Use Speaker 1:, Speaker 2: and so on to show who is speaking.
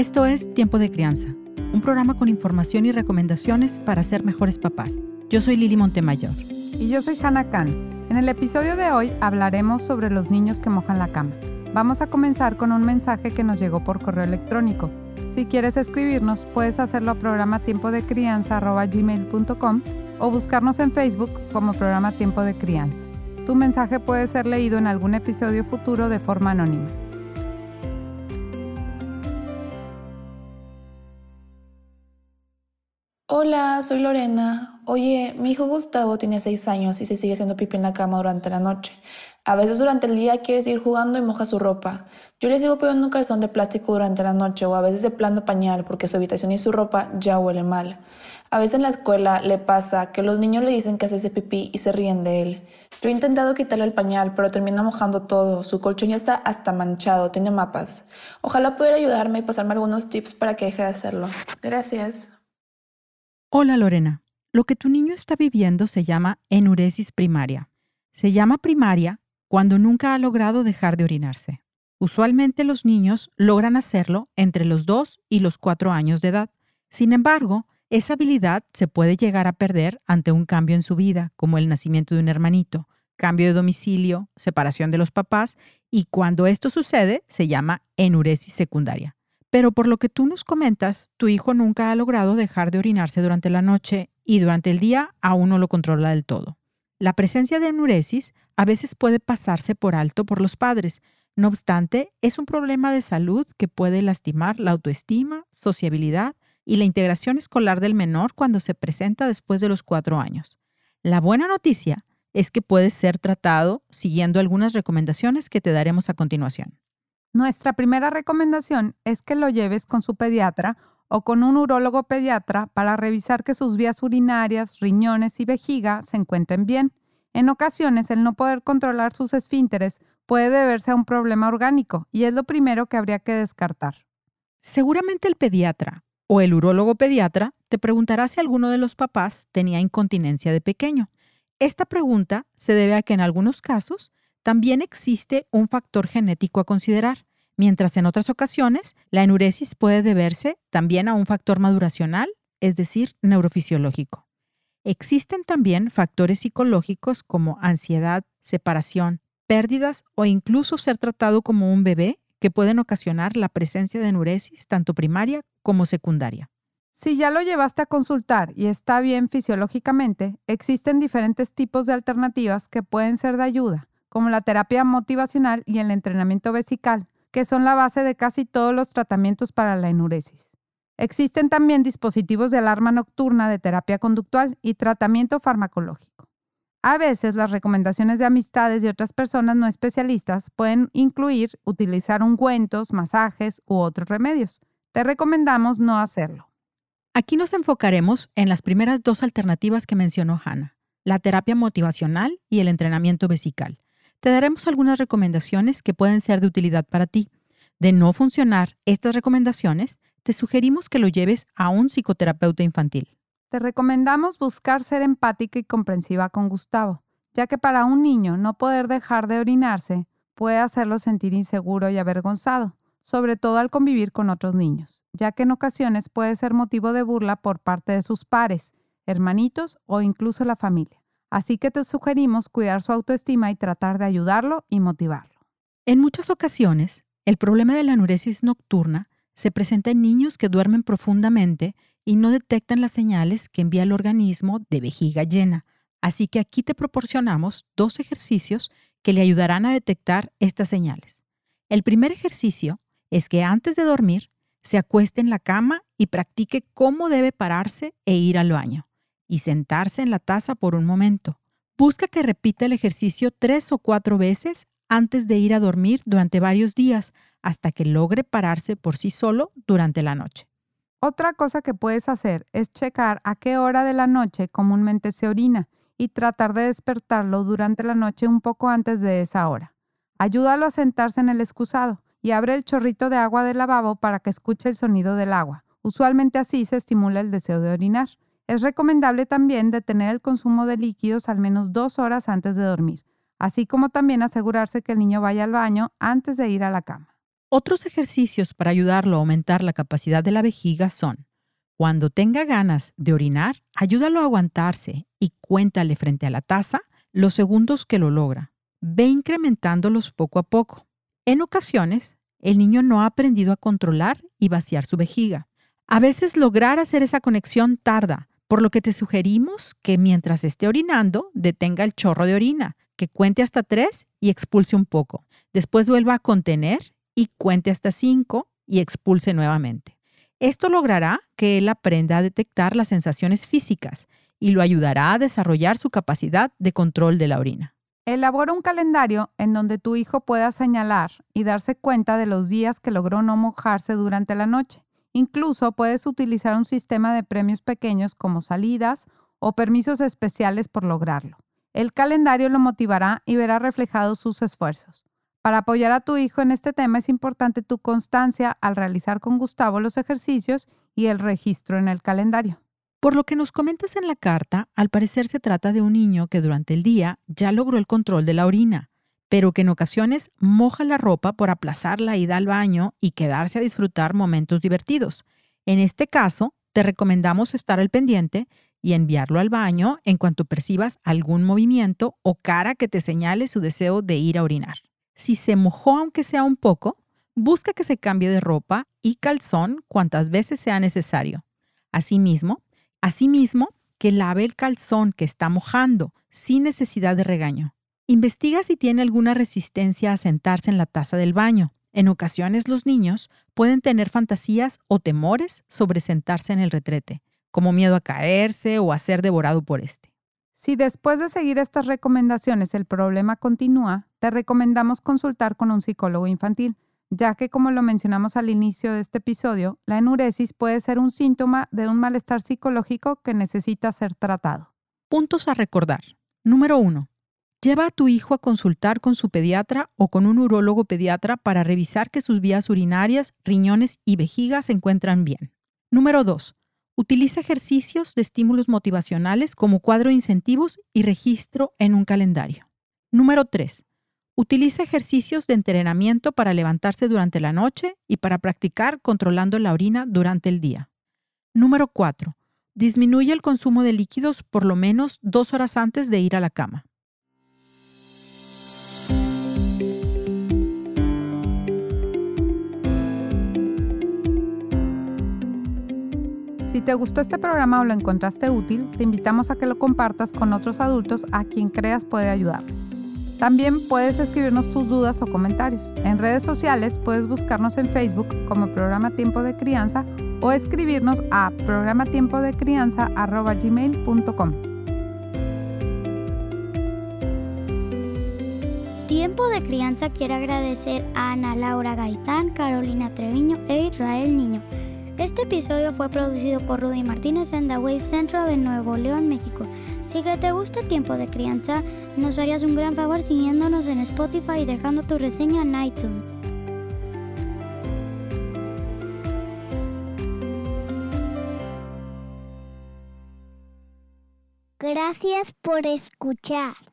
Speaker 1: Esto es Tiempo de Crianza, un programa con información y recomendaciones para ser mejores papás. Yo soy Lili Montemayor.
Speaker 2: Y yo soy Hannah Khan. En el episodio de hoy hablaremos sobre los niños que mojan la cama. Vamos a comenzar con un mensaje que nos llegó por correo electrónico. Si quieres escribirnos, puedes hacerlo a programa tiempo de crianza.gmail.com o buscarnos en Facebook como programa Tiempo de Crianza. Tu mensaje puede ser leído en algún episodio futuro de forma anónima.
Speaker 3: Hola, soy Lorena. Oye, mi hijo Gustavo tiene seis años y se sigue haciendo pipí en la cama durante la noche. A veces durante el día quiere seguir jugando y moja su ropa. Yo le sigo poniendo un calzón de plástico durante la noche o a veces de plano pañal porque su habitación y su ropa ya huele mal. A veces en la escuela le pasa que los niños le dicen que hace ese pipí y se ríen de él. Yo he intentado quitarle el pañal, pero termina mojando todo. Su colchón ya está hasta manchado, tiene mapas. Ojalá pudiera ayudarme y pasarme algunos tips para que deje de hacerlo. Gracias.
Speaker 1: Hola Lorena. Lo que tu niño está viviendo se llama enuresis primaria. Se llama primaria cuando nunca ha logrado dejar de orinarse. Usualmente los niños logran hacerlo entre los 2 y los 4 años de edad. Sin embargo, esa habilidad se puede llegar a perder ante un cambio en su vida, como el nacimiento de un hermanito, cambio de domicilio, separación de los papás, y cuando esto sucede se llama enuresis secundaria. Pero por lo que tú nos comentas, tu hijo nunca ha logrado dejar de orinarse durante la noche y durante el día aún no lo controla del todo. La presencia de enuresis a veces puede pasarse por alto por los padres. No obstante, es un problema de salud que puede lastimar la autoestima, sociabilidad y la integración escolar del menor cuando se presenta después de los cuatro años. La buena noticia es que puede ser tratado siguiendo algunas recomendaciones que te daremos a continuación.
Speaker 2: Nuestra primera recomendación es que lo lleves con su pediatra o con un urólogo pediatra para revisar que sus vías urinarias, riñones y vejiga se encuentren bien. En ocasiones, el no poder controlar sus esfínteres puede deberse a un problema orgánico y es lo primero que habría que descartar.
Speaker 1: Seguramente el pediatra o el urólogo pediatra te preguntará si alguno de los papás tenía incontinencia de pequeño. Esta pregunta se debe a que en algunos casos también existe un factor genético a considerar, mientras en otras ocasiones la enuresis puede deberse también a un factor maduracional, es decir, neurofisiológico. Existen también factores psicológicos como ansiedad, separación, pérdidas o incluso ser tratado como un bebé que pueden ocasionar la presencia de enuresis tanto primaria como secundaria.
Speaker 2: Si ya lo llevaste a consultar y está bien fisiológicamente, existen diferentes tipos de alternativas que pueden ser de ayuda como la terapia motivacional y el entrenamiento vesical, que son la base de casi todos los tratamientos para la enuresis. Existen también dispositivos de alarma nocturna de terapia conductual y tratamiento farmacológico. A veces las recomendaciones de amistades de otras personas no especialistas pueden incluir utilizar ungüentos, masajes u otros remedios. Te recomendamos no hacerlo.
Speaker 1: Aquí nos enfocaremos en las primeras dos alternativas que mencionó Hannah, la terapia motivacional y el entrenamiento vesical te daremos algunas recomendaciones que pueden ser de utilidad para ti. De no funcionar estas recomendaciones, te sugerimos que lo lleves a un psicoterapeuta infantil.
Speaker 2: Te recomendamos buscar ser empática y comprensiva con Gustavo, ya que para un niño no poder dejar de orinarse puede hacerlo sentir inseguro y avergonzado, sobre todo al convivir con otros niños, ya que en ocasiones puede ser motivo de burla por parte de sus pares, hermanitos o incluso la familia. Así que te sugerimos cuidar su autoestima y tratar de ayudarlo y motivarlo.
Speaker 1: En muchas ocasiones, el problema de la anuresis nocturna se presenta en niños que duermen profundamente y no detectan las señales que envía el organismo de vejiga llena. Así que aquí te proporcionamos dos ejercicios que le ayudarán a detectar estas señales. El primer ejercicio es que antes de dormir se acueste en la cama y practique cómo debe pararse e ir al baño y sentarse en la taza por un momento. Busca que repita el ejercicio tres o cuatro veces antes de ir a dormir durante varios días hasta que logre pararse por sí solo durante la noche.
Speaker 2: Otra cosa que puedes hacer es checar a qué hora de la noche comúnmente se orina y tratar de despertarlo durante la noche un poco antes de esa hora. Ayúdalo a sentarse en el excusado y abre el chorrito de agua del lavabo para que escuche el sonido del agua. Usualmente así se estimula el deseo de orinar. Es recomendable también detener el consumo de líquidos al menos dos horas antes de dormir, así como también asegurarse que el niño vaya al baño antes de ir a la cama.
Speaker 1: Otros ejercicios para ayudarlo a aumentar la capacidad de la vejiga son, cuando tenga ganas de orinar, ayúdalo a aguantarse y cuéntale frente a la taza los segundos que lo logra. Ve incrementándolos poco a poco. En ocasiones, el niño no ha aprendido a controlar y vaciar su vejiga. A veces lograr hacer esa conexión tarda, por lo que te sugerimos que mientras esté orinando, detenga el chorro de orina, que cuente hasta tres y expulse un poco. Después vuelva a contener y cuente hasta cinco y expulse nuevamente. Esto logrará que él aprenda a detectar las sensaciones físicas y lo ayudará a desarrollar su capacidad de control de la orina.
Speaker 2: Elabora un calendario en donde tu hijo pueda señalar y darse cuenta de los días que logró no mojarse durante la noche. Incluso puedes utilizar un sistema de premios pequeños como salidas o permisos especiales por lograrlo. El calendario lo motivará y verá reflejados sus esfuerzos. Para apoyar a tu hijo en este tema es importante tu constancia al realizar con Gustavo los ejercicios y el registro en el calendario.
Speaker 1: Por lo que nos comentas en la carta, al parecer se trata de un niño que durante el día ya logró el control de la orina, pero que en ocasiones moja la ropa por aplazar la ida al baño y quedarse a disfrutar momentos divertidos. En este caso, te recomendamos estar al pendiente y enviarlo al baño en cuanto percibas algún movimiento o cara que te señale su deseo de ir a orinar. Si se mojó aunque sea un poco, busca que se cambie de ropa y calzón cuantas veces sea necesario. Asimismo, Asimismo, que lave el calzón que está mojando sin necesidad de regaño. Investiga si tiene alguna resistencia a sentarse en la taza del baño. En ocasiones los niños pueden tener fantasías o temores sobre sentarse en el retrete, como miedo a caerse o a ser devorado por este.
Speaker 2: Si después de seguir estas recomendaciones el problema continúa, te recomendamos consultar con un psicólogo infantil ya que como lo mencionamos al inicio de este episodio, la enuresis puede ser un síntoma de un malestar psicológico que necesita ser tratado.
Speaker 1: Puntos a recordar. Número 1. Lleva a tu hijo a consultar con su pediatra o con un urólogo pediatra para revisar que sus vías urinarias, riñones y vejiga se encuentran bien. Número 2. Utiliza ejercicios de estímulos motivacionales como cuadro de incentivos y registro en un calendario. Número 3. Utiliza ejercicios de entrenamiento para levantarse durante la noche y para practicar controlando la orina durante el día. Número 4. Disminuye el consumo de líquidos por lo menos dos horas antes de ir a la cama.
Speaker 2: Si te gustó este programa o lo encontraste útil, te invitamos a que lo compartas con otros adultos a quien creas puede ayudarles. También puedes escribirnos tus dudas o comentarios. En redes sociales puedes buscarnos en Facebook como Programa Tiempo de Crianza o escribirnos a programatiempodecrianza.gmail.com.
Speaker 4: Tiempo de Crianza quiere agradecer a Ana Laura Gaitán, Carolina Treviño e Israel Niño. Este episodio fue producido por Rudy Martínez en The Wave Central de Nuevo León, México. Si que te gusta Tiempo de Crianza, nos harías un gran favor siguiéndonos en Spotify y dejando tu reseña en iTunes.
Speaker 5: Gracias por escuchar.